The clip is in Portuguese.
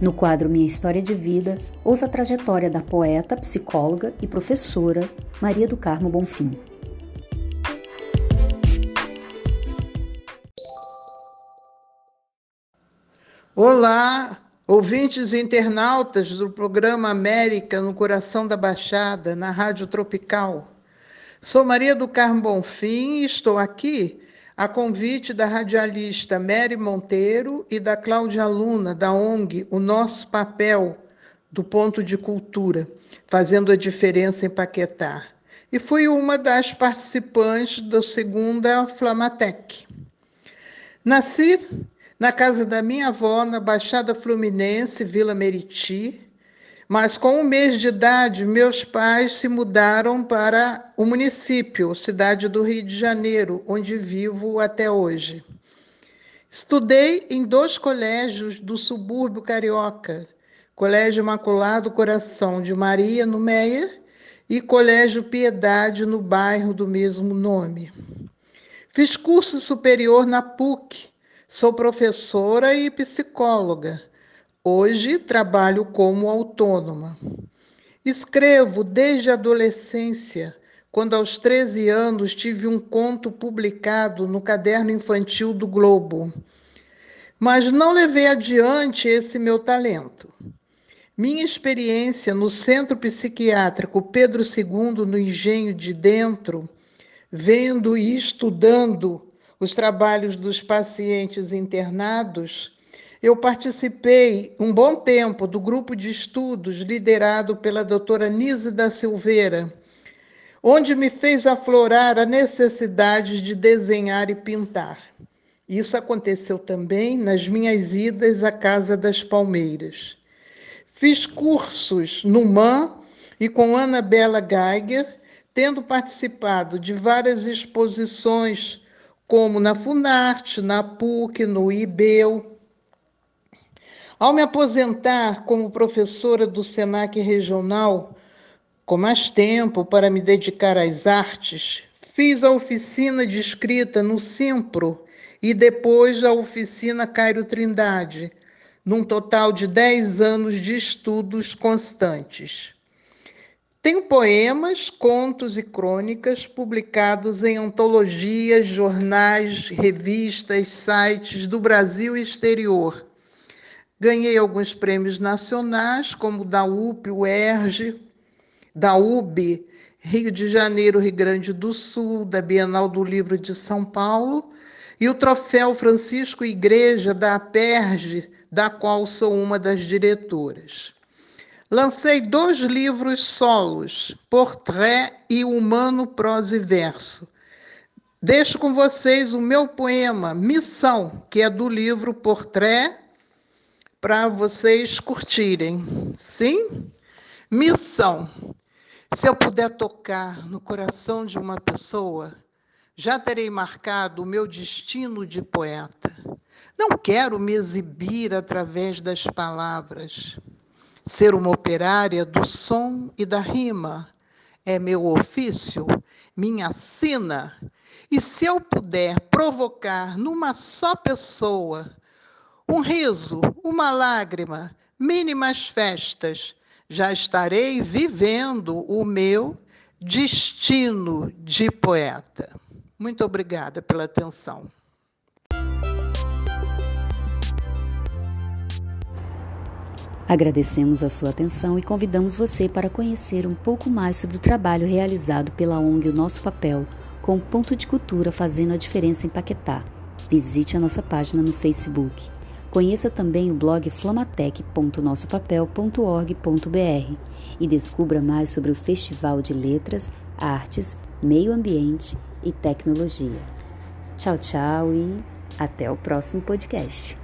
No quadro Minha História de Vida, ouça a trajetória da poeta, psicóloga e professora Maria do Carmo Bonfim. Olá, ouvintes e internautas do programa América no Coração da Baixada, na Rádio Tropical. Sou Maria do Carmo Bonfim e estou aqui a convite da radialista Mary Monteiro e da Cláudia Luna, da ONG O Nosso Papel, do Ponto de Cultura, fazendo a diferença em Paquetá. E fui uma das participantes da segunda Flamatec. Nasci na casa da minha avó, na Baixada Fluminense, Vila Meriti, mas com um mês de idade, meus pais se mudaram para o município, cidade do Rio de Janeiro, onde vivo até hoje. Estudei em dois colégios do subúrbio carioca, Colégio Imaculado Coração de Maria, no Meia, e Colégio Piedade, no bairro do mesmo nome. Fiz curso superior na PUC, sou professora e psicóloga Hoje trabalho como autônoma. Escrevo desde a adolescência, quando aos 13 anos tive um conto publicado no caderno infantil do Globo. Mas não levei adiante esse meu talento. Minha experiência no Centro Psiquiátrico Pedro II, no Engenho de Dentro, vendo e estudando os trabalhos dos pacientes internados, eu participei um bom tempo do grupo de estudos liderado pela doutora Nise da Silveira, onde me fez aflorar a necessidade de desenhar e pintar. Isso aconteceu também nas minhas idas à Casa das Palmeiras. Fiz cursos no MAN e com Ana Bela Geiger, tendo participado de várias exposições, como na Funarte, na PUC, no IBEU, ao me aposentar como professora do SENAC regional, com mais tempo para me dedicar às artes, fiz a oficina de escrita no Simpro e depois a oficina Cairo Trindade, num total de 10 anos de estudos constantes. Tenho poemas, contos e crônicas publicados em antologias, jornais, revistas, sites do Brasil e exterior Ganhei alguns prêmios nacionais, como da UP, o ERJ, da UB, Rio de Janeiro, Rio Grande do Sul, da Bienal do Livro de São Paulo, e o troféu Francisco Igreja da APERJ, da qual sou uma das diretoras. Lancei dois livros solos, Portrait e Humano Prosa e Verso. Deixo com vocês o meu poema Missão, que é do livro Portrait para vocês curtirem. Sim? Missão. Se eu puder tocar no coração de uma pessoa, já terei marcado o meu destino de poeta. Não quero me exibir através das palavras. Ser uma operária do som e da rima é meu ofício, minha sina. E se eu puder provocar numa só pessoa um riso, uma lágrima, mínimas festas, já estarei vivendo o meu destino de poeta. Muito obrigada pela atenção. Agradecemos a sua atenção e convidamos você para conhecer um pouco mais sobre o trabalho realizado pela ONG O Nosso Papel, com o ponto de cultura fazendo a diferença em Paquetá. Visite a nossa página no Facebook. Conheça também o blog flamatec.nossopapel.org.br e descubra mais sobre o Festival de Letras, Artes, Meio Ambiente e Tecnologia. Tchau, tchau e até o próximo podcast.